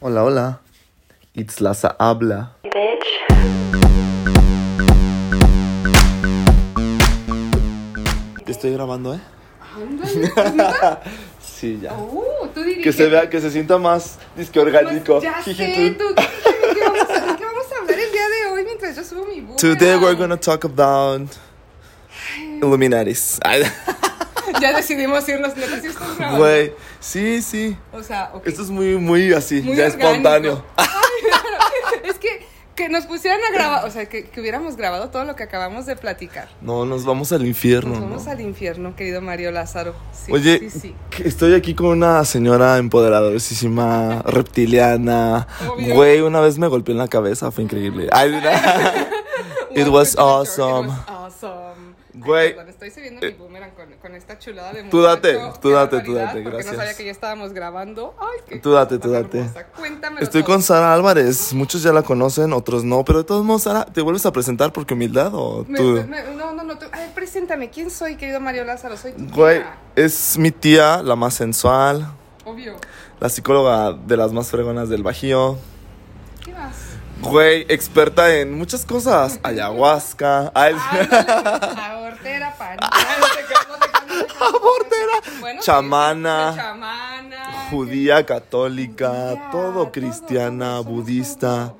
Hola, hola. It's Laza habla. Estoy grabando, ¿eh? sí, ya. Uh, tú Que se vea, que se sienta más disque orgánico. Pues ya sé, tú, ¿qué vamos, a, ¿qué vamos a hablar el día de hoy mientras yo subo mi boomerang? Today we're gonna talk about Illuminatis. Ya decidimos irnos, neta, sí estás grabando. Güey, sí, sí. O sea, ok. Esto es muy, muy así, Muy ya orgánico. espontáneo. es que, que nos pusieran a grabar, o sea, que, que hubiéramos grabado todo lo que acabamos de platicar. No, nos vamos al infierno. Nos vamos ¿no? al infierno, querido Mario Lázaro. Sí, Oye, sí, sí. estoy aquí con una señora empoderadorísima, reptiliana. Obvio. Güey, una vez me golpeó en la cabeza, fue increíble. Ay. It was awesome. It was awesome. Güey. perdón, estoy subiendo mi boomerang con, con esta chulada de Tú date, tú date, tú date, Porque gracias. no sabía que ya estábamos grabando. Ay, qué Tú date, tú date. Cuéntamelo Estoy todo. con Sara Álvarez. Muchos ya la conocen, otros no. Pero de todos modos, Sara, ¿te vuelves a presentar porque humildad o Me- tú? me- no, no, no. tú- a ver, preséntame. ¿Quién soy, querido Mario Lázaro? Soy tu Güey, tía. es mi tía, la más sensual, Obvio. la psicóloga de las más fregonas del Bajío. ¿Qué más? Güey, experta en muchas cosas. Ayahuasca. Ay, Ándale, Abortera, pan. No te creas, no te Abortera, Bueno, chamana, chamana. judía, católica, Judía, todo cristiana, todo, budista.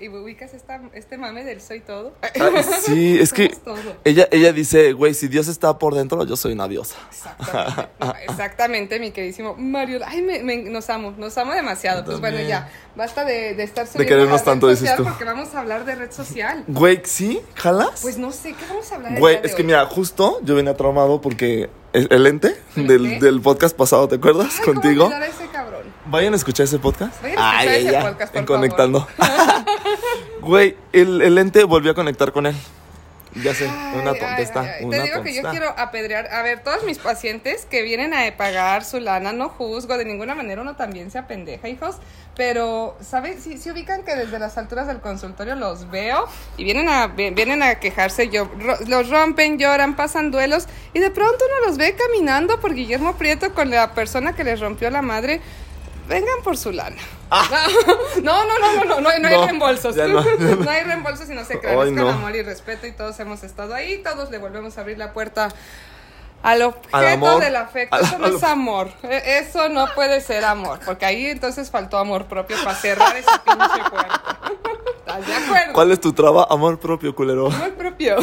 ¿Y ubicas esta, este mame del soy todo? Ay, sí, es que ella, ella dice, güey, si Dios está por dentro, yo soy una diosa. Exactamente, exactamente, mi queridísimo Mario. Ay, me, me- nos amo, nos amo demasiado. Pues bueno, ya, basta de, de estar subiendo querernos la red tanto, dices tú. Porque vamos a hablar de red social. Güey, ¿sí? ¿Jalas? Pues no sé, ¿qué vamos a hablar Güey, de es que hoy? mira, justo yo venía traumado porque el, ente ¿El del, del podcast pasado, ¿te acuerdas? Ay, ¿cómo Contigo. a ese cabrón? Vayan a escuchar ese podcast. Vayan a escuchar ese podcast, por en Conectando. Güey, el, el ente volvió a conectar con él. Ya sé, una tontesta. ay, ay. Una Te digo que yo quiero apedrear. A ver, todos mis pacientes que vienen a pagar su lana, no juzgo, de ninguna manera uno también se apendeja, hijos. Pero, ¿sabes? Si si ubican que desde las alturas del consultorio los veo y vienen a, vi- vienen a quejarse, yo, ro- los rompen, lloran, pasan duelos y de pronto uno los ve caminando por Guillermo Prieto con la persona que les rompió la madre. Vengan por su lana. No, no, no, no, no, no, hay- no hay Ah. No, reembolsos. no. No hay reembolsos y no se crean. Es con no. amor y respeto y todos hemos estado ahí. Todos le volvemos a abrir la puerta al objeto Al amor. del afecto. Al- Eso no al- es amor. E- Eso no puede ser amor. Porque ahí entonces faltó amor propio para cerrar ese pinche puerta. ¿Estás de acuerdo? ¿Cuál es tu traba? Amor propio, culero. Amor propio.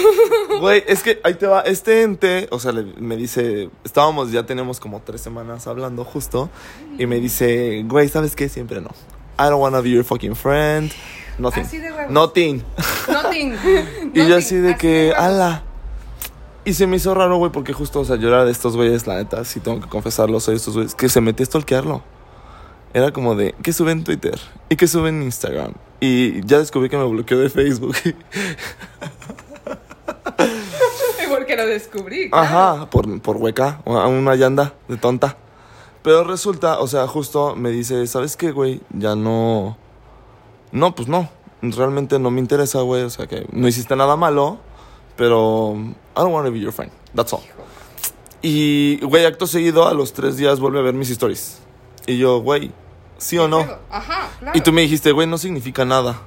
Güey, es que ahí te va. Este ente, o sea, le- me dice, estábamos, ya tenemos como tres semanas hablando justo, y me dice, güey, ¿sabes qué? Siempre no. I don't wanna be your fucking friend. Nothing. Así de huevos. Nothing. Nothing. Y yo así de que, huevos. ala. Y se me hizo raro, güey, porque justo, o sea, yo era de estos güeyes, la neta, sí tengo que confesarlo, soy de estos güeyes, que se metí a stalkearlo. Era como de, ¿qué sube en Twitter? ¿Y qué sube en Instagram? Y ya descubrí que me bloqueó de Facebook. Porque lo descubrí. claro. Ajá, por, por hueca, una una llanda de tonta. Pero resulta, o sea, justo me dice, ¿sabes qué, güey? Ya no... No, pues no. Realmente no me interesa, güey. O sea, que no hiciste nada malo, pero... I don't want to be your friend. That's all. Y, güey, acto seguido, a los tres días vuelve a ver mis stories. Y yo, güey, ¿sí o no? Ajá, claro. Y tú me dijiste, güey, no significa nada.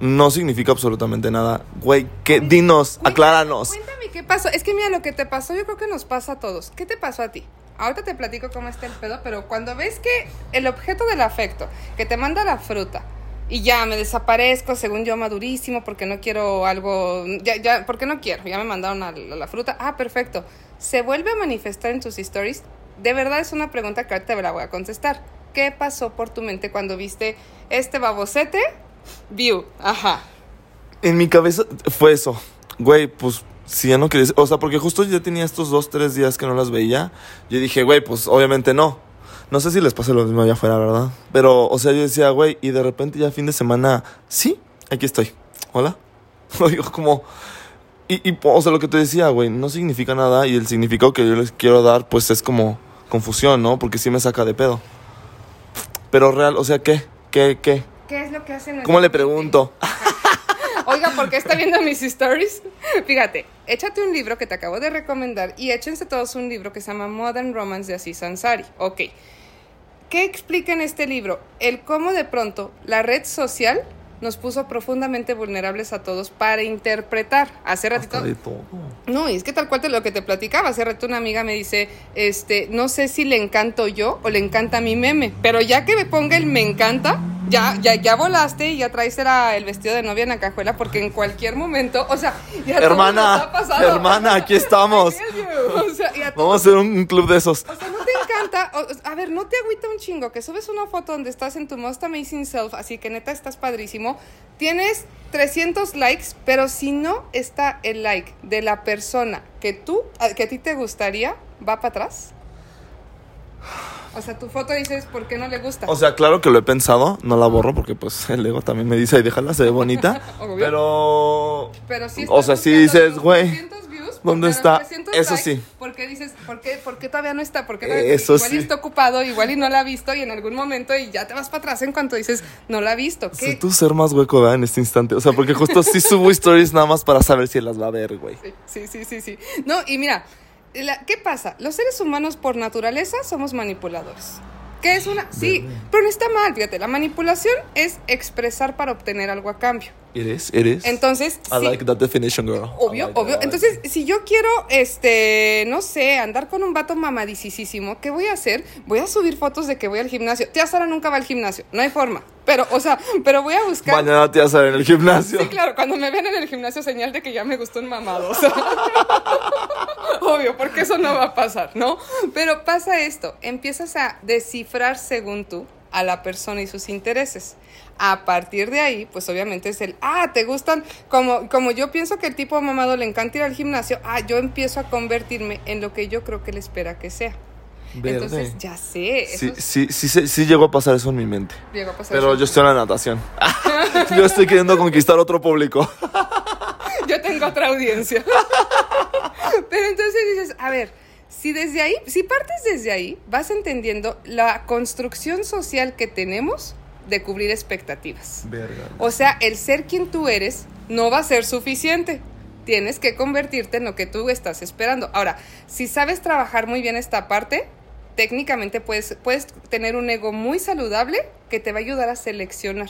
No significa absolutamente nada. Güey, ¿qué? Dinos, Cuéntame- acláranos. Cuéntame qué pasó. Es que mira, lo que te pasó yo creo que nos pasa a todos. ¿Qué te pasó a ti? Ahorita te platico cómo está el pedo, pero cuando ves que el objeto del afecto, que te manda la fruta, y ya me desaparezco, según yo, madurísimo, porque no quiero algo, ya, ya, porque no quiero, ya me mandaron a la, la fruta, ah, perfecto, se vuelve a manifestar en tus stories, de verdad es una pregunta que ahorita te la voy a contestar. ¿Qué pasó por tu mente cuando viste este babocete? View, ajá. En mi cabeza fue eso. Güey, pues si ya no querías. O sea, porque justo ya tenía estos dos, tres días que no las veía. Yo dije, güey, pues obviamente no. No sé si les pasa lo mismo allá afuera, ¿verdad? Pero, o sea, yo decía, güey, y de repente ya fin de semana, sí, aquí estoy. Hola. Oigo, como. Y, y, o sea, lo que te decía, güey, no significa nada. Y el significado que yo les quiero dar, pues es como confusión, ¿no? Porque sí me saca de pedo. Pero real, o sea, ¿qué? ¿Qué? ¿Qué? ¿Qué es lo que hacen? ¿Cómo le pregunto? Oiga, ¿por qué está viendo mis stories? Fíjate, échate un libro que te acabo de recomendar y échense todos un libro que se llama Modern Romance de Aziz Ansari. Ok. ¿Qué ¿qué explica en este libro? El cómo de pronto la red social nos puso profundamente vulnerables a todos para interpretar. Hace ratito. Hasta de todo. No, y es que tal cual te lo que te platicaba. Hace rato una amiga me dice, este, no sé si le encanto yo o le encanta mi meme, pero ya que me ponga el me encanta, ya, ya, ya volaste y ya traes era el vestido de novia en la cajuela porque en cualquier momento, o sea, ya todo nos Hermana, ha hermana, aquí estamos. O sea, Vamos a hacer un club de esos. o sea, no te encanta. o- a ver, no te agüita un chingo que subes una foto donde estás en tu most amazing self, así que neta estás padrísimo. Tienes 300 likes, pero si no está el like de la persona que tú, que a ti te gustaría, va para atrás. O sea, tu foto dices, ¿por qué no le gusta? O sea, claro que lo he pensado, no la borro porque pues el ego también me dice, ay, déjala, se ve bonita. Pero... pero si o sea, sí dices, güey, 300 views, ¿dónde porque está? 300 Eso likes, sí. ¿Por qué dices, por qué, por qué todavía no está? ¿Por qué todavía- Eso igual y sí. está ocupado, igual y no la ha visto y en algún momento y ya te vas para atrás en cuanto dices, no la ha visto. ¿Qué? Sé tú ser más hueco, ¿verdad? En este instante. O sea, porque justo sí subo stories nada más para saber si las va a ver, güey. Sí, sí, sí, sí. No, y mira, la- ¿qué pasa? Los seres humanos por naturaleza somos manipuladores. ¿Qué es una? Sí, pero no está mal, fíjate, la manipulación es expresar para obtener algo a cambio. ¿Eres? ¿Eres? Entonces, I like that definition, girl. Obvio, like obvio. that, I like Entonces, si yo quiero, este, no sé, andar con un vato mamadicísimo, ¿qué voy a hacer? Voy a subir fotos de que voy al gimnasio. Tía Sara nunca va al gimnasio, no hay forma. Pero, o sea, pero voy a buscar. Mañana te vas a ver en el gimnasio. Sí, claro, cuando me ven en el gimnasio, señal de que ya me gustó un mamado. o sea. Obvio, porque eso no va a pasar, ¿no? Pero pasa esto, empiezas a descifrar según tú a la persona y sus intereses. A partir de ahí, pues obviamente es el, ah, te gustan, como, como yo pienso que el tipo mamado le encanta ir al gimnasio, ah, yo empiezo a convertirme en lo que yo creo que le espera que sea. Verde. Entonces, ya sé, Sí, es- sí, sí, sí, sí llegó a pasar eso en mi mente. llegó a pasar Pero eso. yo estoy en la natación. yo estoy queriendo conquistar otro público. yo tengo otra audiencia. Pero entonces dices, a ver, si desde ahí, si partes desde ahí, vas entendiendo la construcción social que tenemos de cubrir expectativas. Verga. O sea, el ser quien tú eres no va a ser suficiente. Tienes que convertirte en lo que tú estás esperando. Ahora, si sabes trabajar muy bien esta parte, técnicamente puedes, puedes tener un ego muy saludable que te va a ayudar a seleccionar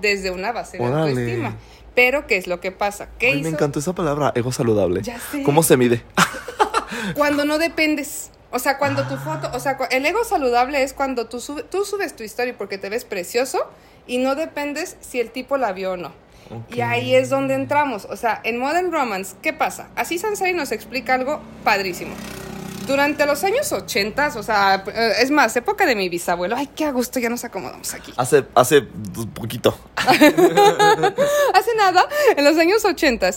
desde una base de autoestima. Pero, ¿qué es lo que pasa? ¿Qué Ay, me encantó esa palabra, ego saludable. Ya sé. ¿Cómo se mide? Cuando no dependes. O sea, cuando tu foto, o sea, el ego saludable es cuando tú, sube- tú subes tu historia porque te ves precioso y no dependes si el tipo la vio o no. Y ahí es donde entramos. O sea, en Modern Romance, ¿qué pasa? Así Sansari nos explica algo padrísimo. Durante los años 80, o sea, eh, es más, época de mi bisabuelo, ay, qué a gusto, ya nos acomodamos aquí. Hace, hace poquito. Hace nada, en los años 80,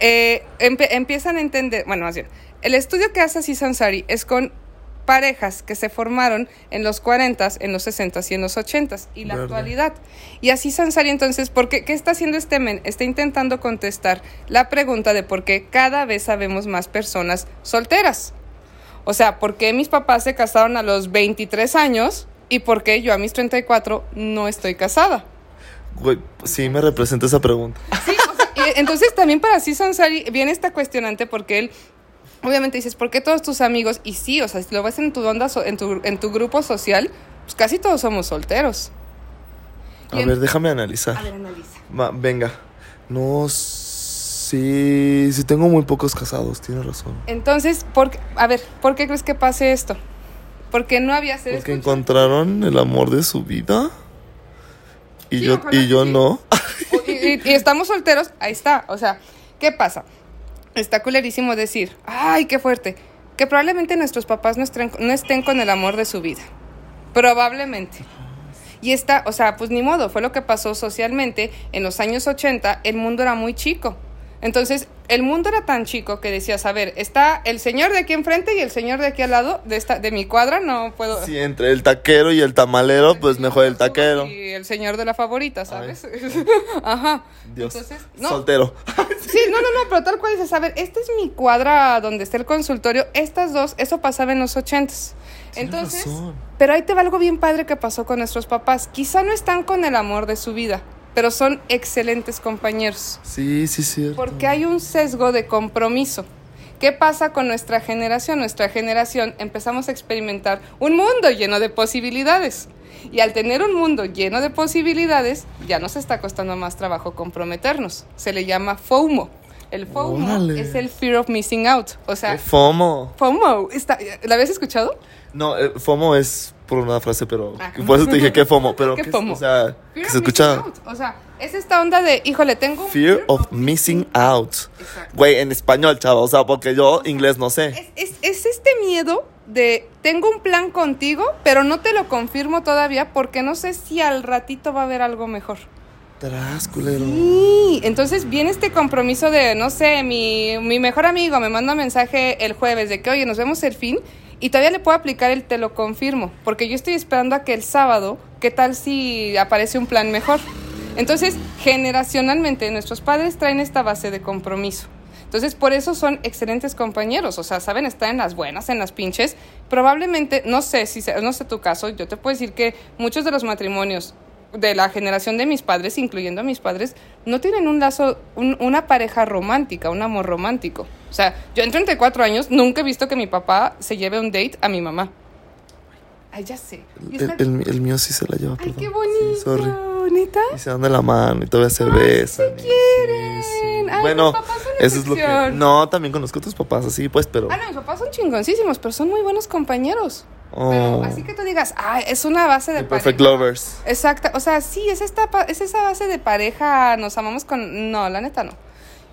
eh, empe- empiezan a entender, bueno, más bien, el estudio que hace así Sansari es con parejas que se formaron en los 40, en los 60 y en los 80 y la Verde. actualidad. Y así Sansari entonces, ¿por qué, ¿qué está haciendo este men? Está intentando contestar la pregunta de por qué cada vez sabemos más personas solteras. O sea, ¿por qué mis papás se casaron a los 23 años y por qué yo a mis 34 no estoy casada? Güey, sí me representa esa pregunta. Sí, o sea, y entonces también para sí Sansari viene esta cuestionante porque él obviamente dices, ¿por qué todos tus amigos? Y sí, o sea, si lo ves en tu onda, so- en tu, en tu grupo social, pues casi todos somos solteros. A ver, déjame analizar. A ver, analiza. Venga. No, sí, sí tengo muy pocos casados, tienes razón. Entonces, ¿por qué- a ver, ¿por qué crees que pase esto? Porque no había seres Porque encontraron el amor de su vida. Y Sí, yo, y yo sí. no. y, y- y estamos solteros, ahí está. O sea, ¿qué pasa? Está culerísimo decir, ay, qué fuerte, que probablemente nuestros papás no estén, no estén con el amor de su vida. Probablemente. Y está, o sea, pues ni modo, fue lo que pasó socialmente. En los años 80 el mundo era muy chico. Entonces, el mundo era tan chico que decías, a ver, está el señor de aquí enfrente y el señor de aquí al lado de esta de mi cuadra, no puedo Sí, entre el taquero y el tamalero, pues mejor el taquero. Y el señor de la favorita, ¿sabes? Ajá. Dios. Entonces, no, Soltero. Sí, no, no, no, pero tal cual dices, a ver, esta es mi cuadra donde está el consultorio, estas dos, eso pasaba en los ochentas. Entonces, razón. pero ahí te va algo bien padre que pasó con nuestros papás. Quizá no están con el amor de su vida, pero son excelentes compañeros. Sí, sí, sí. Porque hay un sesgo de compromiso ¿Qué pasa con nuestra generación? Nuestra generación empezamos a experimentar un mundo lleno de posibilidades. Y al tener un mundo lleno de posibilidades, ya nos está costando más trabajo comprometernos. Se le llama FOMO. El FOMO Órale. es el Fear of Missing Out. O sea, ¿Qué FOMO. FOMO, está, ¿la habías escuchado? No, eh, FOMO es por una frase, pero Ah. por eso te dije que FOMO, pero ¿Qué que, FOMO? o sea, Fear que of se escucha missing out. O sea, es esta onda de, híjole, tengo un Fear of Missing Out. Exacto. Güey, en español, chavo, o sea, porque yo inglés no sé. Es, es- es este miedo de tengo un plan contigo, pero no te lo confirmo todavía porque no sé si al ratito va a haber algo mejor. Tras, culero. Sí, entonces viene este compromiso de, no sé, mi, mi mejor amigo me manda un mensaje el jueves de que, oye, nos vemos el fin y todavía le puedo aplicar el te lo confirmo, porque yo estoy esperando a que el sábado, ¿qué tal si aparece un plan mejor? Entonces, generacionalmente nuestros padres traen esta base de compromiso. Entonces, por eso son excelentes compañeros, o sea, saben estar en las buenas, en las pinches. Probablemente, no sé si sea- no sé tu caso, yo te puedo decir que muchos de los matrimonios de la generación de mis padres, incluyendo a mis padres, no tienen un lazo, un- una pareja romántica, un amor romántico. O sea, yo en 34 años nunca he visto que mi papá se lleve un date a mi mamá. Ay, ya sé. El, está- el- el mío sí se la lleva, Ay, perdón. qué bonito. Sí, sorry. ¿Neta? Y se dan de la mano y todavía se besan. y- quieren. sí, sí. Ay, bueno, mis papás son eso es lo que. No, también conozco a tus papás así, pues, pero. Ah, no, mis papás son chingoncísimos, pero son muy buenos compañeros. Oh, Pero así que tú digas, ay, es una base de The Perfect pareja. Lovers. Exacto, o sea, sí, es, esta, es esa base de pareja, nos amamos con... No, la neta no.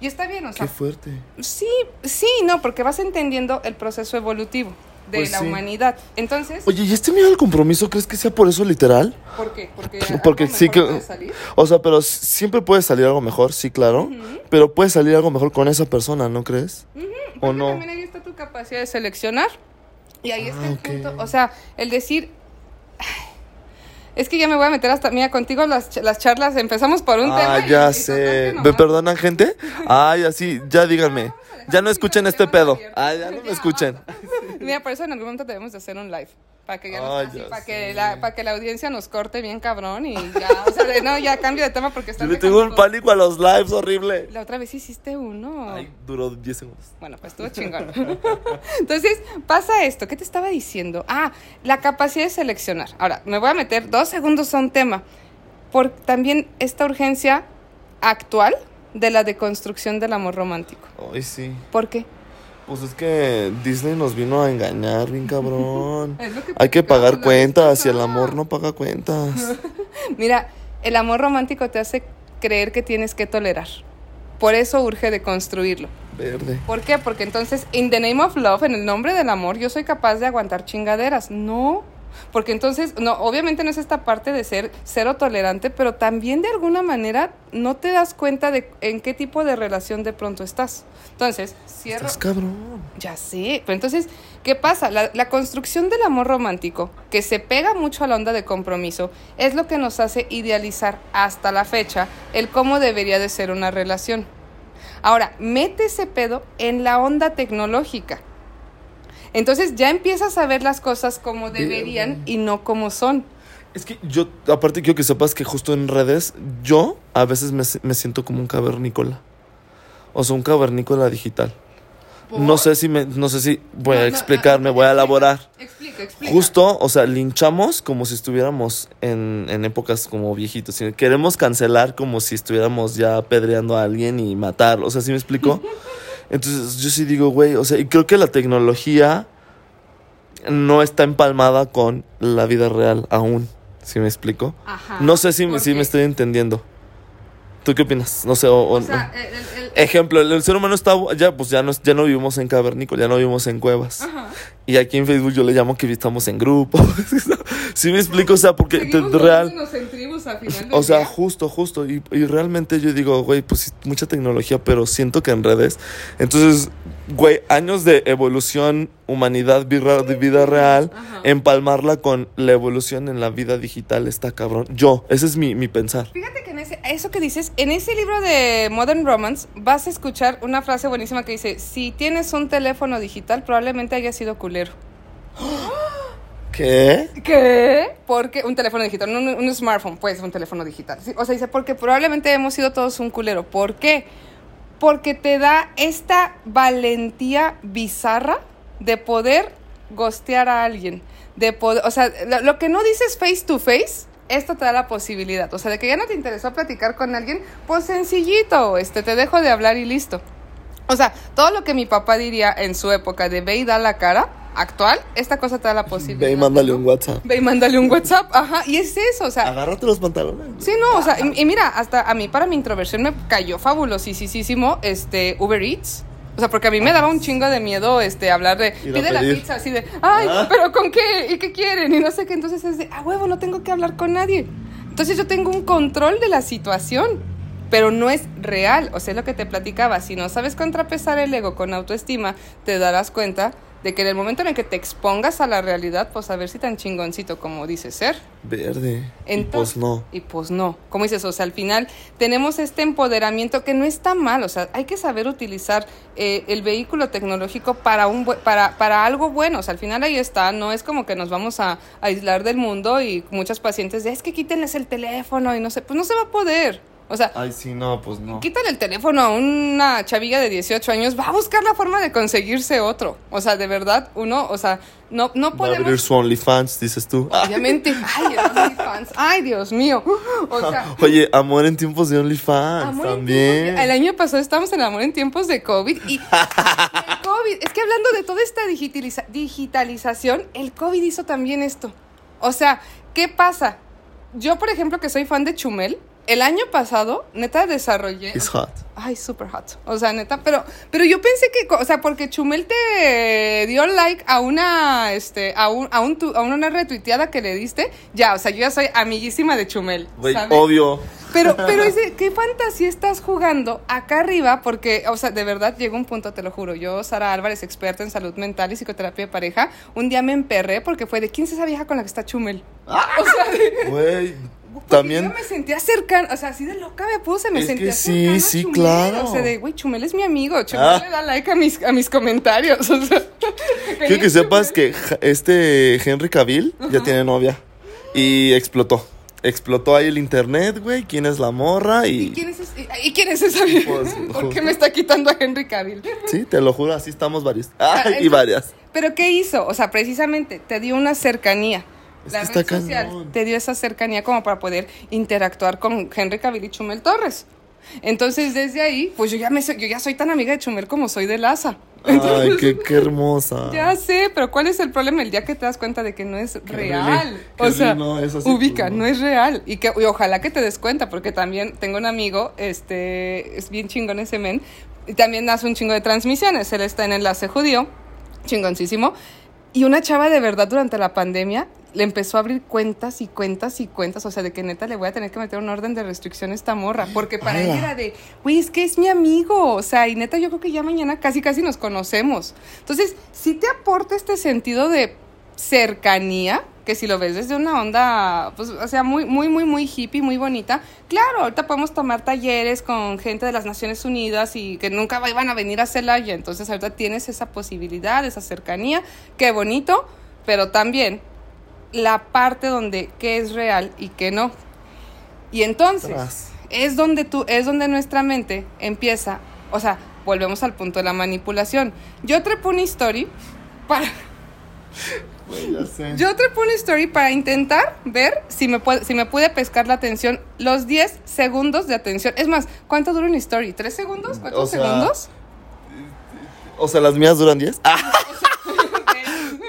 Y está bien, o sea, Qué fuerte. sí, sí, no, porque vas entendiendo el proceso evolutivo de Pues la sí. humanidad. Entonces, Oye, ¿y este miedo al compromiso crees que sea por eso literal? ¿por qué? Porque, Porque sí que. puede salir. O sea, pero siempre puede salir algo mejor, sí, claro. Pero puede salir algo mejor con esa persona, ¿no crees? ¿O Porque no? También ahí está tu capacidad de seleccionar. Y ahí está Ah, el ok. punto. O sea, el decir. "Ay, Es que ya me voy a meter hasta. Mira, contigo las, las charlas empezamos por un tema. Ah, ya sé. ¿Me perdonan, gente? Ay, así, ya díganme. Ya no escuchen este pedo. Ay, ya no me escuchen. Mira, por eso en algún momento debemos de hacer un live. Para que, ya nos- Ay, así, ya para, sé. que la, para que la audiencia nos corte bien cabrón y ya. O sea, no, ya cambio de tema porque Yo están le tengo un pánico a los lives horrible. La otra vez hiciste uno. Ay, duró 10 segundos. Bueno, pues estuvo chingón. Entonces, pasa esto. ¿Qué te estaba diciendo? Ah, la capacidad de seleccionar. Ahora, me voy a meter dos segundos a un tema. Por también esta urgencia actual de la deconstrucción del amor romántico. Ay, sí. ¿Por qué? Pues es que Disney nos vino a engañar, bien cabrón. Es lo que Hay que pagar cuentas y el amor no paga cuentas. Mira, el amor romántico te hace creer que tienes que tolerar. Por eso urge deconstruirlo. Verde. ¿Por qué? Porque entonces, in the name of love, en el nombre del amor, yo soy capaz de aguantar chingaderas. No. Porque entonces, no, obviamente no es esta parte de ser cero tolerante, pero también de alguna manera no te das cuenta de en qué tipo de relación de pronto estás. Entonces, cierro. Estás cabrón. Ya sé, pero entonces, ¿qué pasa? La, la construcción del amor romántico, que se pega mucho a la onda de compromiso, es lo que nos hace idealizar hasta la fecha el cómo debería de ser una relación. Ahora, mete ese pedo en la onda tecnológica. Entonces ya empiezas a ver las cosas como deberían y no como son. Es que yo, aparte quiero que sepas que justo en redes, yo a veces me, me siento como un cavernícola. O sea, un cavernícola digital. No sé si me, no sé si voy No, a no, explicarme, ah, voy a elaborar. Explica, explica. Justo, o sea, linchamos como si estuviéramos en, en épocas como viejitos. Queremos cancelar como si estuviéramos ya apedreando a alguien y matarlo. O sea, ¿sí me explico? Entonces, yo sí digo, güey, o sea, y creo que la tecnología no está empalmada con la vida real aún. ¿Sí me explico? Ajá. No sé si, ¿Por si me estoy entendiendo. ¿Tú qué opinas? No sé, o, o sea, el- el- Ejemplo, el, el ser humano está ya pues ya no ya no vivimos en cavernícola, ya no vivimos en cuevas. Ajá. Y aquí en Facebook yo le llamo que estamos en grupo. ¿Sí me explico? O sea, porque te- real al final del o sea, día. justo, justo. Y, y realmente yo digo, güey, pues mucha tecnología, pero siento que en redes. Entonces, güey, años de evolución, humanidad, vida, vida real, Ajá. empalmarla con la evolución en la vida digital está cabrón. Yo, ese es mi, mi pensar. Fíjate que en ese, eso que dices, en ese libro de Modern Romance vas a escuchar una frase buenísima que dice, si tienes un teléfono digital probablemente haya sido culero. ¿Qué? ¿Qué? Porque un teléfono digital, un, un smartphone, pues un teléfono digital. O sea, dice, porque probablemente hemos sido todos un culero. ¿Por qué? porque te da esta valentía bizarra de poder gostear a alguien, de poder, o sea, lo, lo que no dices face to face, esto te da la posibilidad, o sea, de que ya no te interesó platicar con alguien, pues sencillito, este, te dejo de hablar y listo. O sea, todo lo que mi papá diría en su época de ve y da la cara, actual, esta cosa te da la posibilidad. Ve y mándale un WhatsApp. Ve y mándale un WhatsApp, ajá, y es eso, o sea, Agárrate los pantalones. Sí, no, o sea, y, y mira, hasta a mí para mi introversión me cayó fabulosísimo este Uber Eats. O sea, porque a mí me daba un chingo de miedo este hablar de pide la pedir. pizza así de, "Ay, Ah. pero con qué? ¿Y qué quieren?" Y no sé qué, entonces es de, "Ah, huevo, no tengo que hablar con nadie." Entonces yo tengo un control de la situación, pero no es real, o sea, es lo que te platicaba, si no sabes contrapesar el ego con autoestima, te darás cuenta de que en el momento en el que te expongas a la realidad, pues a ver si tan chingoncito como dices ser. Verde. y Ento- pues no. Y pues no. Como dices, o sea, al final tenemos este empoderamiento que no está mal. O sea, hay que saber utilizar eh, el vehículo tecnológico para, un para, para algo bueno. O sea, al final ahí está. No es como que nos vamos a, a aislar del mundo y muchos pacientes de, es que quítenles el teléfono y no sé, pues no se va a poder. O sea, Ay, sí, no, pues no. quítale el teléfono a una chavilla de 18 años, va a buscar la forma de conseguirse otro. O sea, de verdad, uno, o sea, no, no Va a podemos... abrir su OnlyFans, dices tú. Obviamente. Ay, el OnlyFans. Ay, Dios mío. O sea, Oye, amor en tiempos de OnlyFans amor también. el año pasado estábamos en amor en tiempos de COVID y el COVID, es que hablando de toda esta digitaliza- digitalización, el COVID hizo también esto. O sea, ¿qué pasa? Yo, por ejemplo, que soy fan de Chumel, el año pasado, neta, desarrollé... It's hot. Ay, super hot. O sea, neta, pero, pero yo pensé que, o sea, porque Chumel te dio like a una, este, a un, a un, tu- a una retuiteada que le diste, ya, o sea, yo ya soy amiguísima de Chumel. Güey, ¿sabes? obvio. Pero, pero es de, ¿qué fantasía estás jugando acá arriba? Porque, o sea, de verdad llegó un punto, te lo juro. Yo, Sara Álvarez, experta en salud mental y psicoterapia de pareja, un día me emperré porque fue de quién es esa vieja con la que está Chumel. O sea, Güey, porque también. Yo me sentía cercana, o sea, así de loca me puse, me Es que sentía sí, cercana a sí, Chumel. claro. O sea, de, güey, Chumel es mi amigo, Chumel Ah. le da like a mis, a mis comentarios. O sea, Quiero que sepas que ja- este Henry Cavill ya tiene novia. Y explotó. Explotó ahí el internet, güey. ¿Quién es la morra? ¿Y Y. quién es, ese- y quién es esa? Pues, ¿Por qué me está quitando a Henry Cavill? Sí, te lo juro, así estamos varios. Ay, y entonces- varias. Pero ¿qué hizo? O sea, precisamente te dio una cercanía. La red social cañón. te dio esa cercanía como para poder interactuar con Henry Cavill y Chumel Torres. Entonces, desde ahí, pues yo ya me soy- yo ya soy tan amiga de Chumel como soy de Laza. Ay, qué, qué hermosa. Ya sé, pero ¿cuál es el problema? El día que te das cuenta de que no es real. really, o sea, no así, ubica, pues, no. no es real. Y que y ojalá que te des cuenta, porque también tengo un amigo, este, es bien chingón ese men, y también hace un chingo de transmisiones. Él está en enlace judío, chingoncísimo. Y una chava de verdad durante la pandemia le empezó a abrir cuentas y cuentas y cuentas, o sea, de que neta le voy a tener que meter un orden de restricción a esta morra, porque para él ¡Hala! era de, güey, es que es mi amigo, o sea, y neta yo creo que ya mañana casi casi nos conocemos. Entonces, sí te aporta este sentido de cercanía, que si lo ves desde una onda, pues, o sea, muy, muy, muy, muy hippie, muy bonita. Claro, ahorita podemos tomar talleres con gente de las Naciones Unidas y que nunca iban a venir a Celaya, entonces ahorita tienes esa posibilidad, esa cercanía, qué bonito, pero también la parte donde qué es real y qué no. Y entonces es donde tú es donde nuestra mente empieza, o sea, volvemos al punto de la manipulación. Yo trepo una story para Güey, ya sé. yo trepo una story para intentar ver si me puede si me puede pescar la atención los 10 segundos de atención. Es más, ¿cuánto dura una story? ¿Tres segundos? ¿Cuatro O sea, segundos? O sea, las mías duran 10. Ah,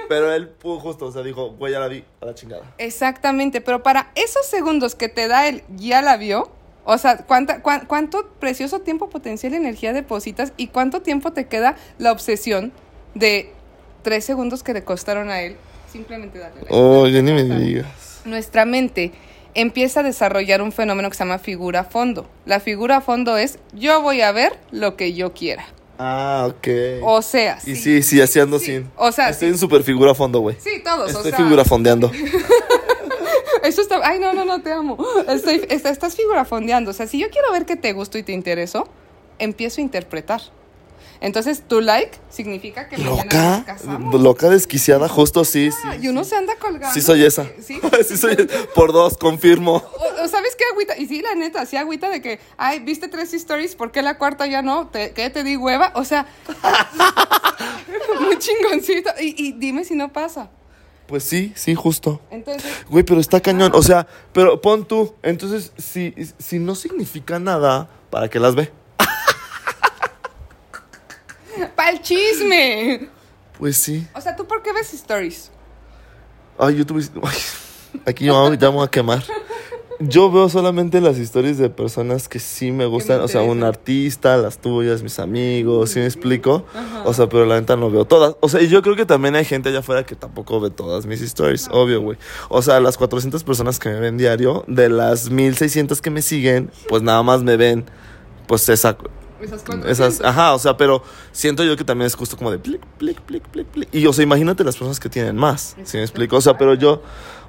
pero él pu- justo, o sea, dijo, güey, ya la vi, a la chingada. Exactamente, pero para esos segundos que te da el ya la vio, o sea, ¿cuánta, cuán- ¿cuánto precioso tiempo, potencial y energía depositas y cuánto tiempo te queda la obsesión de tres segundos que le costaron a él simplemente darle like? Oye, ni me digas. Nuestra mente empieza a desarrollar un fenómeno que se llama figura a fondo. La figura a fondo es yo voy a ver lo que yo quiera. Ah, ok. O sea, y sí, sí, así ando sí. sin. O sea, Estoy sí. en super figura a fondo, güey. Sí, todos. o Estoy sea, figura fondeando. Eso está. Ay, no, no, no, te amo. Estoy, está- estás figurafondeando. O sea, si yo quiero ver que te gusto y te intereso, empiezo a interpretar. Entonces, tu like significa que mañana Loca, nos casamos. loca desquiciada, justo sí, sí. Ah, Y uno se anda colgando. Sí soy esa. Sí. Sí soy por dos, confirmo. O, o ¿Sabes qué agüita? Y sí, la neta, sí agüita de que, ay, viste tres stories, ¿por qué la cuarta ya no? ¿Te, ¿Qué te di hueva? O sea, muy chingoncito. Y, y dime si no pasa. Pues sí, sí, justo. Entonces, Güey, pero está cañón. O sea, pero pon tú. Entonces, si, si no significa nada, ¿para qué las ve? ¡Pa'l chisme! Pues sí. O sea, ¿tú por qué ves stories? Ay, YouTube. ay, aquí yo ya me voy a quemar. Yo veo solamente las historias de personas que sí me gustan, o sea, un artista, las tuyas, mis amigos, ¿sí me explico? O sea, pero la neta no veo todas. O sea, y yo creo que también hay gente allá afuera que tampoco ve todas mis stories, obvio, güey. O sea, las 400 personas que me ven diario, de las 1600 que me siguen, pues nada más me ven, pues esa, Esas cuatro. esas, ajá, o sea, pero siento yo que también es justo como de plic, plic, plic, plic, plic. Y, o sea, imagínate las personas que tienen más, ¿sí me explico? O sea, pero yo,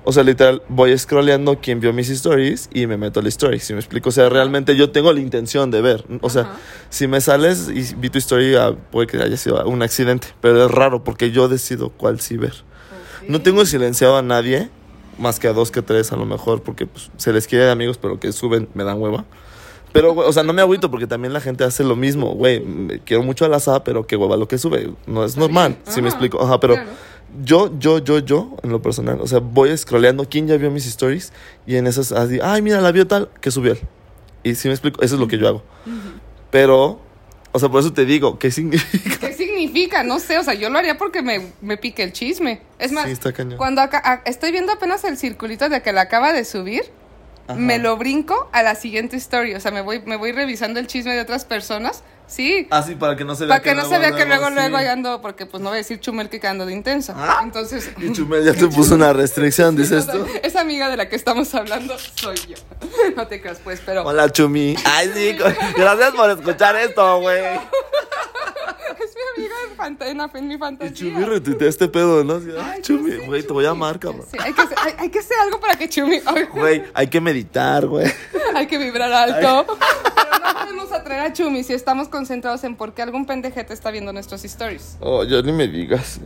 o sea, literal, voy scrolleando quién vio mis stories y me meto a la story, ¿sí me explico? O sea, realmente yo tengo la intención de ver. O sea, Ajá. si me sales y vi tu story, ah, puede que haya sido un accidente, pero es raro porque yo decido cuál sí ver. No tengo silenciado a nadie, más que a dos que tres a lo mejor, porque pues, se les quiere de amigos, pero que suben me dan hueva. Pero, o sea, no me agüito porque también la gente hace lo mismo, güey. Quiero mucho a la pero qué hueva lo que sube. No es normal, si me explico. Ajá, pero claro. yo, yo, yo, yo, en lo personal, o sea, voy scrolleando quién ya vio mis stories y en esas, así, ay, mira, la vio tal, que subió él. Y si me explico, eso es lo que yo hago. Pero, o sea, por eso te digo, ¿qué significa? ¿Qué significa? No sé, o sea, yo lo haría porque me, me pique el chisme. Es más, Sí, está cuando acá- a- estoy viendo apenas el circulito de que la acaba de subir, Ajá. me lo brinco a la siguiente story. O sea, me voy, me voy revisando el chisme de otras personas. Sí. Ah, sí, para que no se vea Para que no se vea que luego, sí. luego ahí ando, porque pues no voy a decir Chumel que ando de intensa. Ah. Entonces, Y Chumel ya te puso una restricción, dices sea, tú. esa amiga de la que estamos hablando soy yo. No te creas, pues, pero Hola, Chumi. Ay, sí, gracias por escuchar esto, güey. es mi amiga en, fanta- en, en mi Y fantasía. Chumi retuitea este pedo, ¿no? Ay, Chumi, ya güey, te voy a Chumi, amar, ya cabrón. sé, Hay que, hacer, hay, hay que hacer algo para que Chumi. Güey, hay que meditar, güey. Hay que vibrar alto. Pero no podemos atraer a Chumi si estamos concentrados en por qué algún pendejete está viendo nuestros stories. Oh, yo ni me digas.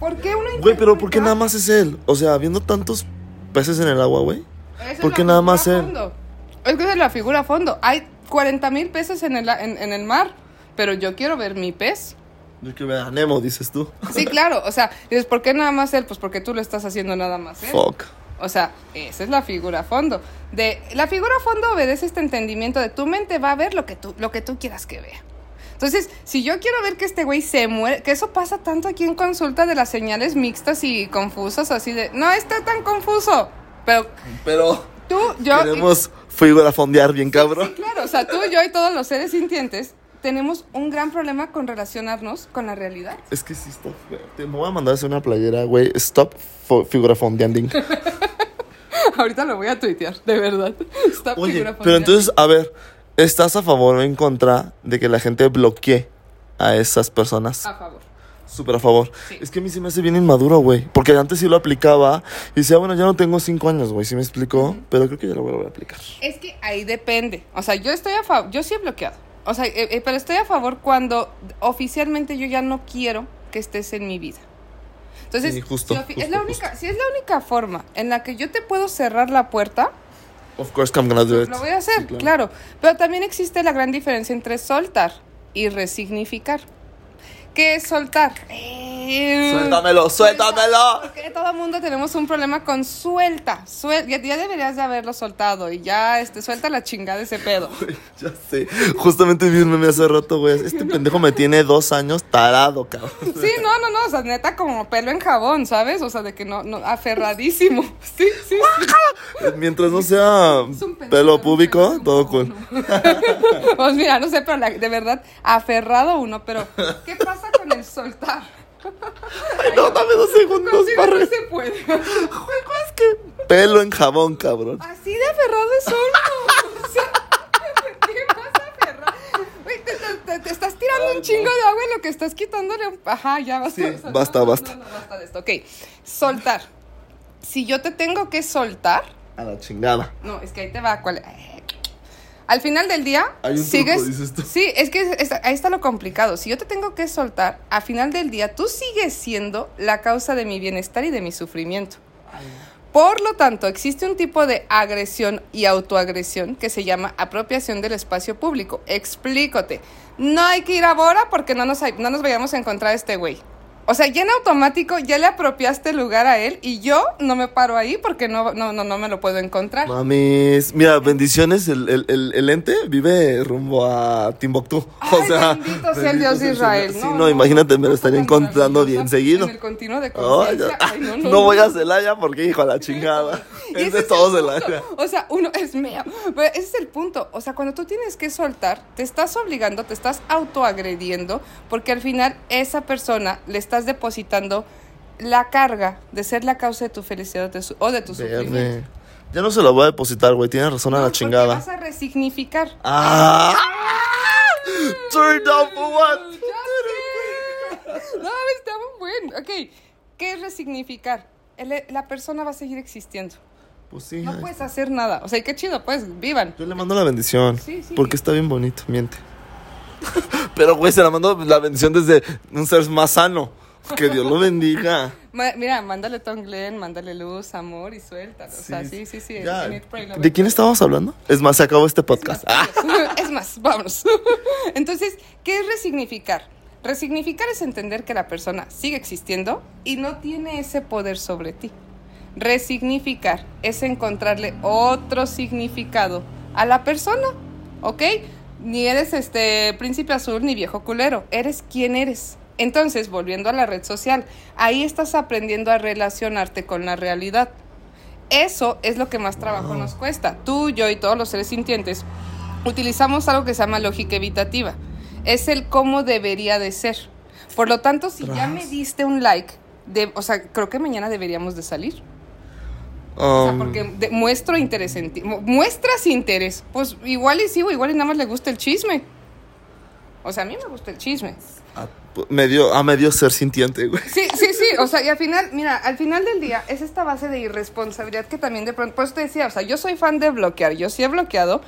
¿Por qué uno Güey, pero ¿por qué nada más es él? O sea, habiendo tantos peces en el agua, güey. ¿Por qué nada más él? fondo. Es que es la figura a fondo. Hay 40 mil peces en el, en, en el mar, pero yo quiero ver mi pez. Yo que vea a Nemo, dices tú. Sí, claro. O sea, dices, ¿por qué nada más él? Pues porque tú lo estás haciendo nada más él. Fuck. O sea, esa es la figura a fondo. De, la figura a fondo obedece este entendimiento de tu mente va a ver lo que tú, lo que tú quieras que vea. Entonces, si yo quiero ver que este güey se muere, que eso pasa tanto aquí en consulta de las señales mixtas y confusas, así de, no está tan confuso. Pero Pero tú, yo... queremos figura fondear bien, cabrón. Sí, claro, o sea, tú, yo y todos los seres sintientes tenemos un gran problema con relacionarnos con la realidad. Es que sí está. Te me voy a mandar a hacer una playera, güey. Stop fo- figura fondeanding. Ahorita lo voy a tuitear, de verdad. Esta Oye, figura pero entonces, a ver, ¿estás a favor o en contra de que la gente bloquee a esas personas? A favor. Súper a favor. Sí. Es que a mí se me hace bien inmaduro, güey. Porque antes sí lo aplicaba y decía, bueno, ya no tengo cinco años, güey. ¿Sí me explicó? Pero creo que ya lo voy a aplicar. Es que ahí depende. O sea, yo estoy a favor, yo sí he bloqueado. O sea, eh, eh, pero estoy a favor cuando oficialmente yo ya no quiero que estés en mi vida. Entonces, Sí, justo, si, es justo, la única, si es la única forma en la que yo te puedo cerrar la puerta, Of course, I'm gonna do it. lo voy a hacer, Sí, claro. Pero también existe la gran diferencia entre soltar y resignificar. ¿Qué es soltar? Eh, Suéltamelo, suéltamelo. Porque todo el mundo tenemos un problema con suelta. Suel- ya, ya deberías de haberlo soltado y ya este, suelta la chingada ese pedo. Ya sé. Justamente vi un meme hace rato, güey. Este pendejo me tiene dos años tarado, cabrón. Sí, no, no, no, o sea, neta como pelo en jabón, ¿sabes? O sea, de que no, no, aferradísimo. Sí, sí, sí. Mientras no sea Es un pendejo, pelo público, todo cool. Pues mira, no sé, pero la- de verdad, aferrado uno, pero ¿qué pasa con el soltar? No, dame dos segundos para... no se puede. Es que pelo en jabón, cabrón. Así de aferrado es uno. O sea, ¿qué más aferrado? Güey, te, te- te- te estás tirando Ay, un chingo de agua en lo que estás quitándole un... Ajá, ya basta. Sí, basta, no, basta. no, basta de esto. Ok, soltar. Si yo te tengo que soltar... A la chingada. No, es que ahí te va. ¿cuál? Al final del día, Hay un sigues. truco, dices tú. Sí, es que es- ahí está lo complicado. Si yo te tengo que soltar, al final del día, tú sigues siendo la causa de mi bienestar y de mi sufrimiento. Por lo tanto, existe un tipo de agresión y autoagresión que se llama apropiación del espacio público. Explícote. No hay que ir a Bora porque no nos, hay- no nos vayamos a encontrar a este güey. O sea, ya en automático ya le apropiaste el lugar a él y yo no me paro ahí porque no, no, no, no me lo puedo encontrar. Mamis, mira, bendiciones, el, el, el, el ente vive rumbo a Timbuktu. Ay, o sea, bendito sea el Dios de Israel. Sí, no, imagínate, me lo estaría encontrando bien seguido. En el continuo de Ay, no, voy a Celaya porque, hijo, a la chingada. Es de punto. Celaya. O sea, uno es mío. Pero ese es el punto. O sea, cuando tú tienes que soltar, te estás obligando, te estás autoagrediendo, porque al final esa persona le estás depositando la carga de ser la causa de tu felicidad de su- o de tu sufrimiento. Verde. Ya no se lo voy a depositar, güey. Tienes razón a No, la porque chingada. vas a resignificar. ¡Ah! Turn down for what? No, está muy bueno. Ok, ¿qué es resignificar? El- la persona va a seguir existiendo. Pues sí. No puedes hacer nada. O sea, qué chido, pues, vivan. Yo le mando la bendición. Sí, sí. Porque está bien bonito, miente. Pero, güey, se la mando la bendición desde un ser más sano. Que Dios lo bendiga. Ma- Mira, mándale Tonglen, mándale luz, amor y suéltalo. o sea, sí, sí, sí. Ya. ¿De quién estábamos hablando? Es más, se acabó este podcast. Ah. Es más, vámonos. Entonces, ¿qué es resignificar? Resignificar es entender que la persona sigue existiendo y no tiene ese poder sobre ti. Resignificar es encontrarle otro significado a la persona, ¿ok? Ni eres este príncipe azul ni viejo culero, eres quien eres. Entonces, volviendo a la red social, ahí estás aprendiendo a relacionarte con la realidad. Eso es lo que más trabajo nos cuesta. Tú, yo y todos los seres sintientes utilizamos algo que se llama lógica evitativa. Es el cómo debería de ser. Por lo tanto, si ya me diste un like, de, o sea, creo que mañana deberíamos de salir. O sea, Um, porque de- muestro interés en ti. mu- Muestras interés. Pues igual y sigo, igual y nada más le gusta el chisme. O sea, a mí me gusta el chisme. A, medio, a medio ser sintiente, güey. Sí, sí, sí, o sea, y al final, mira, al final del día es esta base de irresponsabilidad que también de pronto, pues te decía, o sea, yo soy fan de bloquear, yo sí he bloqueado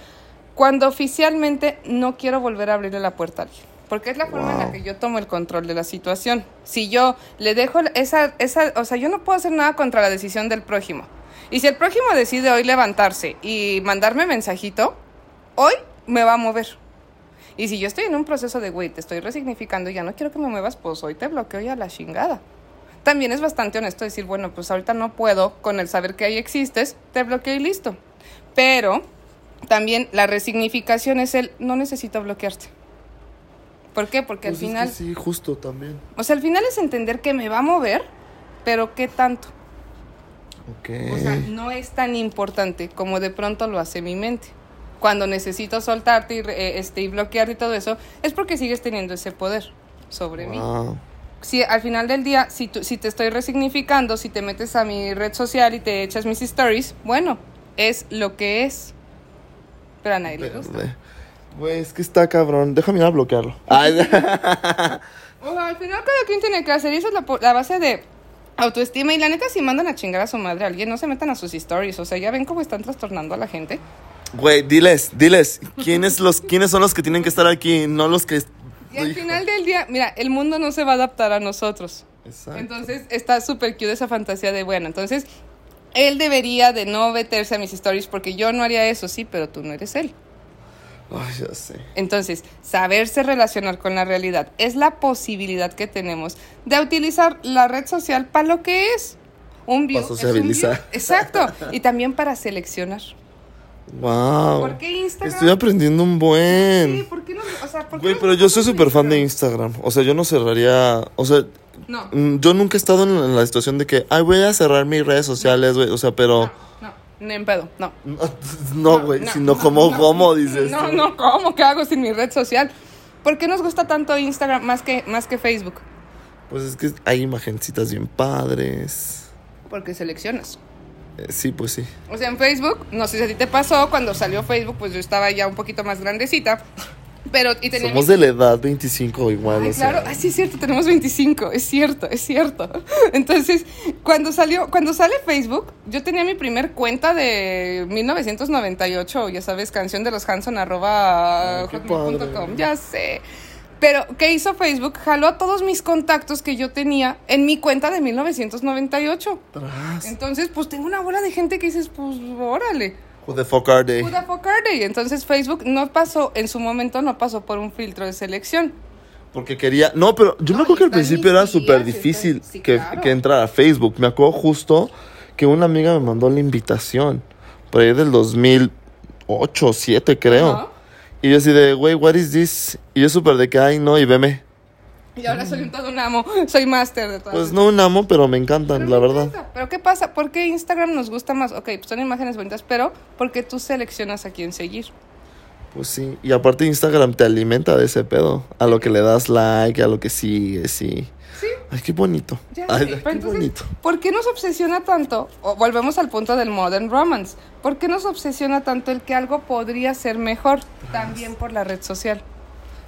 cuando oficialmente no quiero volver a abrirle la puerta a alguien, porque es la forma en la Wow. que yo tomo el control de la situación. Si yo le dejo esa, esa, o sea, yo no puedo hacer nada contra la decisión del prójimo. Y si el prójimo decide hoy levantarse y mandarme mensajito, hoy me va a mover. Y si yo estoy en un proceso de, güey, te estoy resignificando y ya no quiero que me muevas, pues hoy te bloqueo y a la chingada. También es bastante honesto decir, bueno, pues ahorita no puedo, con el saber que ahí existes, te bloqueo y listo. Pero también la resignificación es el, no necesito bloquearte. ¿Por qué? Porque Pues al es final, que sí, justo también. o sea, al final es entender que me va a mover, pero ¿qué tanto? Ok. O sea, no es tan importante como de pronto lo hace mi mente. Cuando necesito soltarte y, eh, este, y bloquearte y todo eso, es porque sigues teniendo ese poder sobre mí. Wow. Si al final del día, si, tú- si te estoy resignificando, si te metes a mi red social y te echas mis stories, bueno, es lo que es. Pero a nadie le gusta. Güey, es que está cabrón. Déjame ir a bloquearlo. Ay, O sea, al final cada quien tiene que hacer y eso es la, la base de autoestima. Y la neta, si mandan a chingar a su madre a alguien, no se metan a sus stories. O sea, ya ven cómo están trastornando a la gente. Güey, diles, diles. ¿Quiénes, los, ¿Quiénes son los que tienen que estar aquí? No los que. Y al final del día, mira, el mundo no se va a adaptar a nosotros. Exacto. Entonces está súper cute esa fantasía de, bueno, entonces él debería de no meterse a mis stories porque yo no haría eso, sí, pero tú no eres él. Ay, ya sé. Entonces, saberse relacionar con la realidad es la posibilidad que tenemos de utilizar la red social para lo que es. Un view. Pa' es un sociabilizar. view. Exacto. Y también para seleccionar. Wow. ¿Por qué Instagram? Estoy aprendiendo un Sí, buen. ¿por qué no? O sea, ¿por qué Güey, no pero yo soy súper fan de Instagram? O sea, yo no cerraría. O sea, No. mm, yo nunca he estado en la- situación de que, ay, voy a cerrar mis redes sociales, güey. O sea, pero. No, no, ni en pedo, no. No, güey, no, sino no, como. ¿cómo dices? No, tú? no, ¿cómo? ¿Qué hago sin mi red social? ¿Por qué nos gusta tanto Instagram más que, más que Facebook? Pues es que hay imagencitas bien padres. Porque seleccionas. Eh, sí, pues sí. O sea, en Facebook, no sé si a ti te pasó, cuando salió Facebook, pues yo estaba ya un poquito más grandecita. Pero, y tenía Somos de la edad 25 igual, Ay, o sea. claro, ah, sí es cierto, tenemos 25, es cierto, es cierto. Entonces, cuando salió, cuando sale Facebook, yo tenía mi primer cuenta de 1998, ya sabes, canción de los Hanson arroba hotmail.com, ya sé. Pero, ¿qué hizo Facebook? Jaló a todos mis contactos que yo tenía en mi cuenta de 1998. Tras. Entonces, pues tengo una bola de gente que dices, pues, órale. Who the fuck are they? Who the fuck are they? Entonces Facebook no pasó, en su momento no pasó por un filtro de selección. Porque quería. No, pero yo me No, acuerdo que al principio era súper difícil sí, que, claro. que entrar a Facebook. Me acuerdo justo que una amiga me mandó la invitación. Por ahí del 2008 o 7, creo. Y yo así de, güey, what is this? Y yo súper de que, ay, no, y veme. Y ahora soy un todo un amo, soy máster de todo. Pues no un amo, pero me encantan, la verdad. Pero ¿qué pasa? ¿Por qué Instagram nos gusta más? Ok, pues son imágenes bonitas, pero porque tú seleccionas a quién seguir. Pues sí. Y aparte Instagram te alimenta de ese pedo. A lo que le das like, a lo que sigues, sí. Sí. Ay, qué bonito. Ya Ay, sé, qué pero entonces, bonito. ¿por qué nos obsesiona tanto? O volvemos al punto del modern romance. ¿Por qué nos obsesiona tanto el que algo podría ser mejor? También por la red social.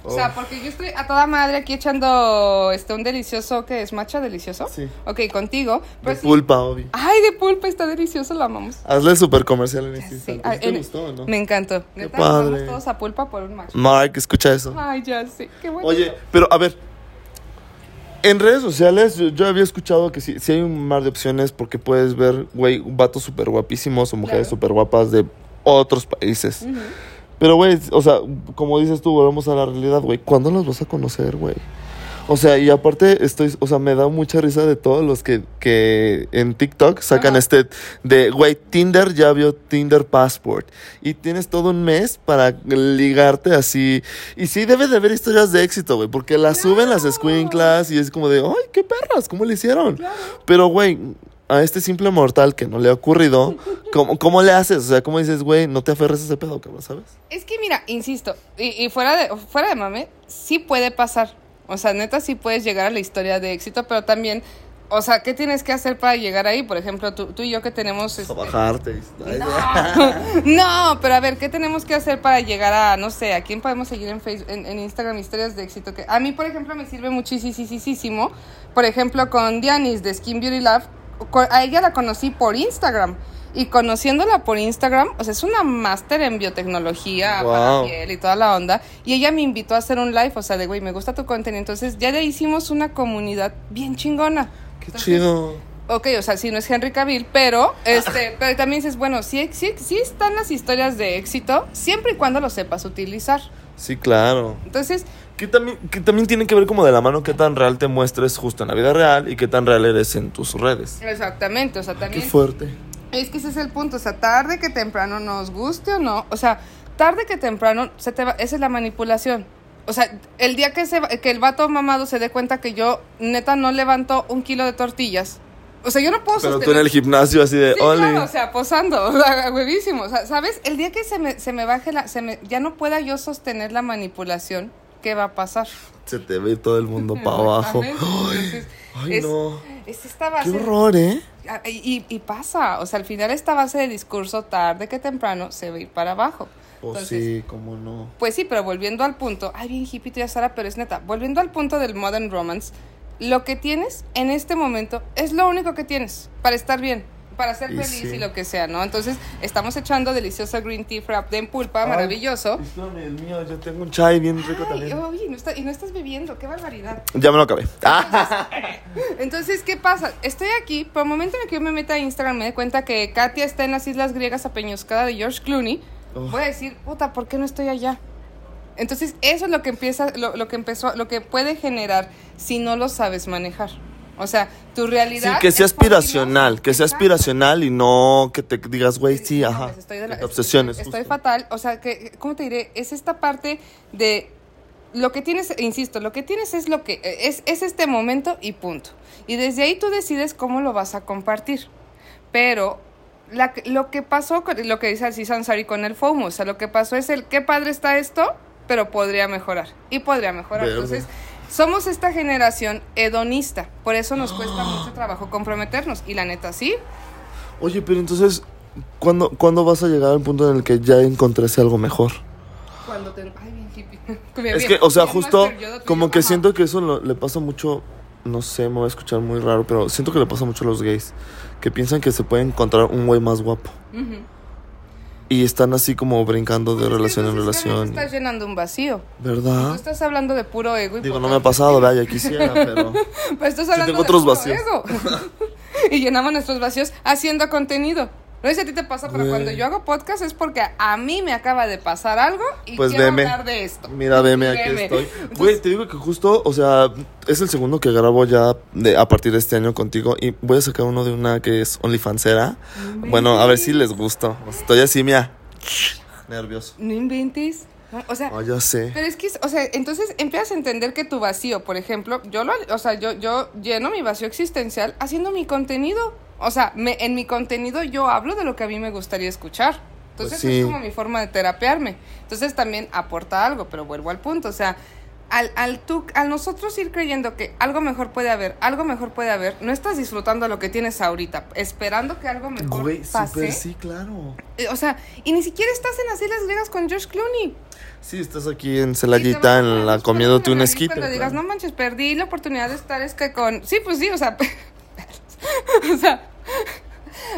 O sea, porque yo estoy a toda madre aquí echando este un delicioso que es macha delicioso. Sí. Ok, contigo. De Pero sí- pulpa, obvio. Ay, de pulpa está delicioso, lo amamos. Hazle super comercial en este Sí. Ay, ¿Sí ¿Te en- gustó no? Me encantó. Qué Neta, padre. todos a pulpa por un macho. Mark, escucha eso. Ay, ya sé. Qué bueno. Oye, pero a ver. En redes sociales yo, yo había escuchado que sí, sí hay un mar de opciones porque puedes ver, güey, vatos súper guapísimos o mujeres Claro. súper guapas de otros países. Pero, güey, o sea, como dices tú, volvemos a la realidad, güey. ¿Cuándo los vas a conocer, güey? O sea, y aparte estoy, o sea, me da mucha risa de todos los que, que en TikTok sacan Ajá. este de, güey, Tinder ya vio Tinder Passport. Y tienes todo un mes para ligarte así. Y sí debe de haber historias de éxito, güey, porque las suben las escuinclas y es como de, ay, qué perras, ¿cómo le hicieron? Claro. Pero, güey, a este simple mortal que no le ha ocurrido, ¿cómo, cómo le haces? O sea, ¿cómo dices, güey, no te aferres a ese pedo, cabrón, ¿sabes? Es que mira, insisto, y, y fuera de fuera de mame, sí puede pasar. O sea, neta sí puedes llegar a la historia de éxito, pero también, o sea, ¿qué tienes que hacer para llegar ahí? Por ejemplo, tú, tú y yo que tenemos... Este, bajarte. No, pero a ver, ¿qué tenemos que hacer para llegar a, no sé, a quién podemos seguir en Facebook, en, en Instagram, historias de éxito? Que a mí, por ejemplo, me sirve muchísimo. Por ejemplo, con Dianis de Skin Beauty co- a ella la conocí por Instagram. Y conociéndola por Instagram, o sea, es una máster en biotecnología para Wow. piel y toda la onda. Y ella me invitó a hacer un live, o sea, de güey, me gusta tu contenido. Entonces, ya ahí hicimos una comunidad bien chingona. Qué Entonces, chido. Ok, o sea, sí, no es Henry Cavill, pero, este, pero también dices, bueno, sí, sí, sí están las historias de éxito, siempre y cuando lo sepas utilizar. Sí, claro. Entonces, Que también, que también tiene que ver como de la mano qué tan real te muestres justo en la vida real y qué tan real eres en tus redes. exactamente, o sea, Qué también... fuerte. Es que ese es el punto, o sea, tarde que temprano nos guste o no, o sea, tarde que temprano se te va, esa es la manipulación. O sea, el día que, se, va- que el vato mamado se dé cuenta que yo neta no levanto un kilo de tortillas, o sea, yo no puedo Pero tú en el gimnasio así de, Sí, claro, o sea, posando, o sea, huevísimo. O sea, ¿sabes? El día que se me, se me baje la, se me, ya no pueda yo sostener la manipulación, ¿qué va a pasar? Se te ve todo el mundo para abajo. Entonces, Ay, es, no. es esta Qué horror, ¿eh? Y, y pasa, o sea, al final esta base de discurso, tarde que temprano, se va a ir para abajo. Oh, Entonces, sí, cómo no. Pues sí, pero volviendo al punto, ay, bien hippie ya Sara, pero es neta, volviendo al punto del modern romance, lo que tienes en este momento es lo único que tienes para estar bien, para ser Y feliz sí. y lo que sea, ¿no? Entonces, estamos echando delicioso green tea frap de en pulpa, Ay, maravilloso. El mío, yo tengo un chai bien rico Ay, también. oye, no está- y no estás bebiendo, qué barbaridad. Ya me lo acabé. Ah, Entonces, ¿qué pasa? Estoy aquí, pero el momento en el que yo me meta a Instagram me doy cuenta que Katia está en las Islas Griegas apeñuscada de George Clooney, Uf. voy a decir, puta, ¿por qué no estoy allá? Entonces, eso es lo que empieza, lo, lo que empezó, lo que puede generar si no lo sabes manejar. O sea, tu sí, realidad. que sea aspiracional, que sea Exacto. aspiracional y no que te digas, güey, sí, No, ajá. pues estoy de la- obsesiones. Estoy fatal. O sea, que, ¿cómo te diré? Es esta parte de lo que tienes, insisto, lo que tienes es lo que es, es este momento y punto. Y desde ahí tú decides cómo lo vas a compartir. Pero la, lo que pasó, con, lo que dice Aziz Ansari con el FOMO, o sea, lo que pasó es el qué padre está esto, pero podría mejorar. Y podría mejorar. Verde. Entonces, somos esta generación hedonista. Por eso nos cuesta mucho trabajo comprometernos. Y la neta, sí. Oye, pero entonces, ¿cuándo, ¿cuándo vas a llegar al punto en el que ya encontrase algo mejor? Cuando te... Ay, bien hippie. Es que, o sea, justo como que siento que eso lo- le pasa mucho, no sé, me voy a escuchar muy raro, pero siento que le pasa mucho a los gays, que piensan que se puede encontrar un güey más guapo. Y están así como brincando de relación en relación. Estás llenando un vacío. Tú ¿Verdad? estás hablando de puro ego. y Digo, no me ha pasado, vaya, quisiera, pero... Pues estás hablando tengo de otros puro vacíos. ego. y llenamos nuestros vacíos haciendo contenido. No sé si a ti te pasa, pero Güey. cuando yo hago podcast es porque a mí me acaba de pasar algo y Pues quiero veme. hablar de esto. Mira, veme, aquí Veme. estoy. Entonces, Güey, te digo que justo, o sea, es el segundo que grabo ya de, a partir de este año contigo y voy a sacar uno de una que es OnlyFansera. Bueno, a ver si les gusta. Estoy así, mira, nervioso. No inventes. No, O sea, Ah, ya sé. Pero es que, o sea, entonces empiezas a entender que tu vacío, por ejemplo, yo lo, o sea, yo, yo lleno mi vacío existencial haciendo mi contenido. O sea, me, en mi contenido yo hablo de lo que a mí me gustaría escuchar. Entonces Pues sí. es como mi forma de terapearme. Entonces también aporta algo, pero vuelvo al punto. O sea, al, al, tú, al nosotros ir creyendo que algo mejor puede haber, algo mejor puede haber, no estás disfrutando lo que tienes ahorita, esperando que algo mejor Güey, pase. súper sí, claro. Eh, O sea, y ni siquiera estás en las Islas Griegas con George Clooney. Sí, estás aquí en Celayita, en la comiéndote un esquite. Cuando digas, claro. no manches, perdí la oportunidad de estar es que con... Sí, pues sí, o sea... o sea...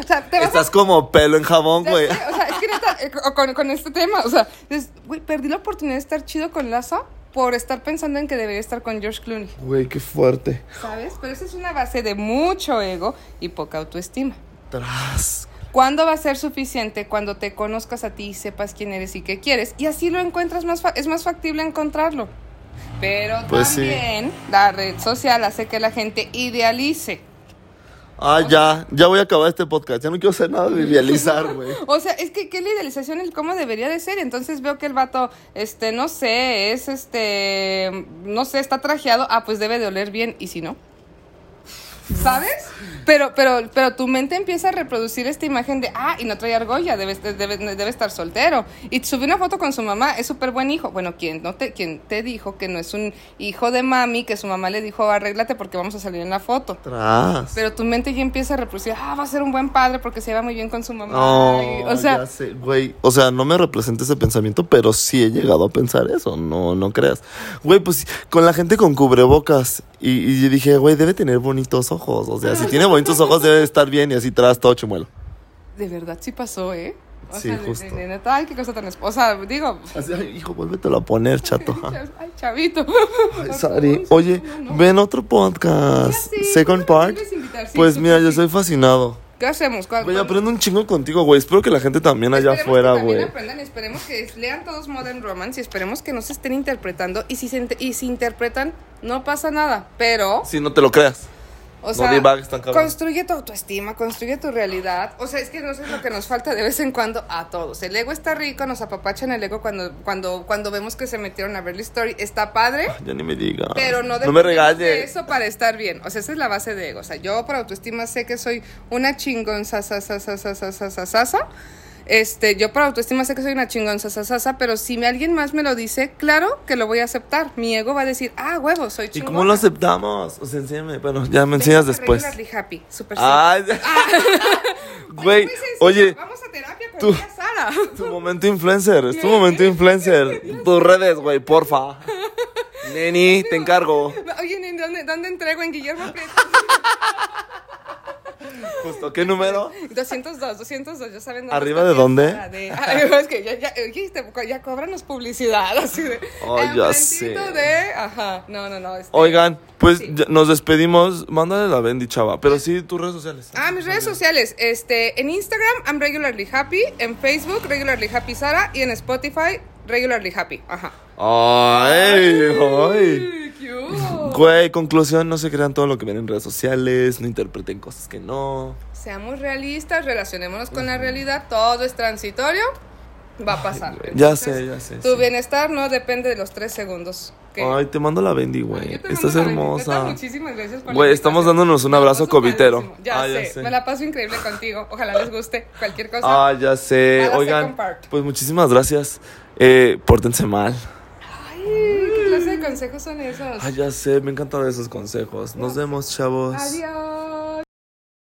O sea, te vas a... Estás como pelo en jabón, güey. O sea, es que neta, eh, co- con, con este tema, o sea, es, güey, perdí la oportunidad de estar chido con Laza por estar pensando en que debería estar con George Clooney, Güey, qué fuerte. ¿sabes? Pero esa es una base de mucho ego y poca autoestima. Tras. ¿Cuándo va a ser suficiente? Cuando te conozcas a ti y sepas quién eres y qué quieres. Y así lo encuentras más, fa- es más factible encontrarlo. Pero Pues sí. también la red social hace que la gente idealice. Ah, ya, ya voy a acabar este podcast. Ya no quiero hacer nada de idealizar, güey. O sea, es que, ¿qué es la idealización? El cómo debería de ser. Entonces veo que el vato, este, no sé, es este, no sé, está trajeado. Ah, pues debe de oler bien. ¿Y si no? ¿Sabes? Pero, pero, pero tu mente empieza a reproducir esta imagen de, ah, y no trae argolla, debe, debe, debe estar soltero. Y subió una foto con su mamá, es súper buen hijo. Bueno, ¿quién, no te, ¿quién te dijo que no es un hijo de mami, que su mamá le dijo, arréglate porque vamos a salir en la foto? Tras. Pero tu mente ya empieza a reproducir, ah, va a ser un buen padre porque se va muy bien con su mamá. No, Y, o sea, güey. O sea, no me representa ese pensamiento, pero sí he llegado a pensar eso. No, no creas. Güey, pues con la gente con cubrebocas. Y, y dije, güey, debe tener bonitos ojos. O sea, si tiene bonitos ojos, debe estar bien. Y así tras todo chimuelo. de verdad sí pasó, ¿eh? O Sí, sea, de- justo. de- de neta, ay, qué cosa tan... esp- O sea, digo... Así, ay, hijo, vuélvetelo a poner, chato. Ay, chavito. Ay, Sari. Oye, ven otro podcast. Second part. Pues mira, yo soy fascinado. ¿Qué hacemos? ¿Cuál- Güey, aprendo un chingo contigo, güey. Espero que la gente también allá afuera, güey. aprendan esperemos que lean todos Modern Romance y esperemos que no se estén interpretando. Y si se y si interpretan, no pasa nada. Pero, Si no te lo creas. O No sea, divagues tan cabrón. construye tu autoestima, construye tu realidad. O sea, es que no sé lo que nos falta de vez en cuando a todos. El ego está rico, nos apapachan el ego cuando, cuando, cuando vemos que se metieron a ver la story. Está padre. Ya ni me digas. Pero no, no me eso para estar bien. O sea, esa es la base de ego. O sea, yo por autoestima sé que soy una chingón sa, sa, sa, sa, sa, sa, sa, sa, sa, sa. Este, yo por autoestima sé que soy una chingón sa, sa, sa, sa, pero si me, alguien más me lo dice, claro que lo voy a aceptar. Mi ego va a decir, ah, huevo, soy ¿Y chingón. cómo lo aceptamos? O sea, enséñame. Bueno, ya me enseñas después. happy, super Ay, güey, oye, Vamos a terapia con tú- Sara. tu momento influencer, es tu momento influencer. Tus redes, güey, porfa. Neni, te encargo. Oye, ¿en ¿dónde, ¿dónde entrego? En Guillermo Prieto. Justo, ¿qué número? 202, 202, ya saben dónde ¿Arriba de dónde? Sara, de- Ay, es que ya, cóbranos publicidad, así de... Ya sé. de... Ajá, no, no, no. este- Oigan, pues Sí. ya nos despedimos. Mándale la Bendy, chava. Pero sí, tus redes sociales. Ah, mis redes sociales, este, en Instagram, I'm regularly happy, en Facebook, regularly happy Sara, y en Spotify, regularly happy, ajá. Ay, ay. Güey, conclusión, no se crean todo lo que ven en redes sociales, no interpreten cosas que no. Seamos realistas, relacionémonos con la realidad, todo es transitorio, va a pasar. Ya Entonces, sé, ya sé. Tu sí. bienestar no depende de los tres segundos. Ay, te mando la Bendy, güey. Estás hermosa. neta, Muchísimas gracias por Güey, estamos dándonos un abrazo covitero. Ya, Ah, ya sé, me la paso increíble contigo. Ojalá les guste cualquier cosa. Ah, ya sé. Oigan, pues muchísimas gracias. Eh, pórtense mal. Ay, ¿qué clase de consejos son esos? Ah, ya sé, me encantan esos consejos. Nos vemos, chavos. Adiós.